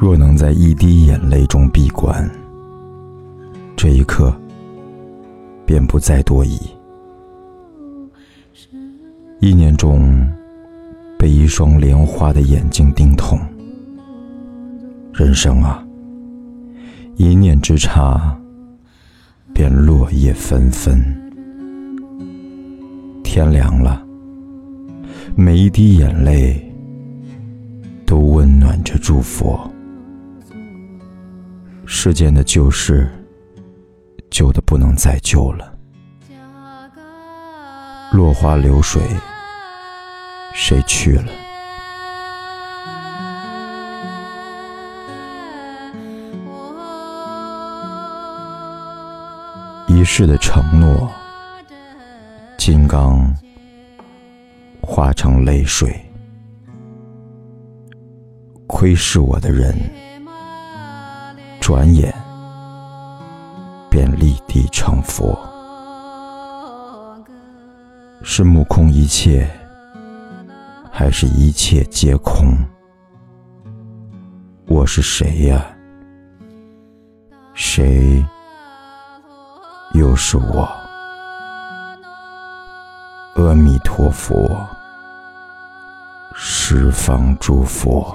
若能在一滴眼泪中闭关，这一刻便不再多疑。一念中被一双莲花的眼睛盯痛，人生啊，一念之差，便落叶纷纷。天凉了，每一滴眼泪都温暖着祝福。世间的旧事，旧的不能再旧了。落花流水，谁去了？一世的承诺，金刚化成泪水，窥视我的人。转眼便立地成佛，是目空一切，还是一切皆空？我是谁呀？谁又是我？阿弥陀佛，十方诸佛。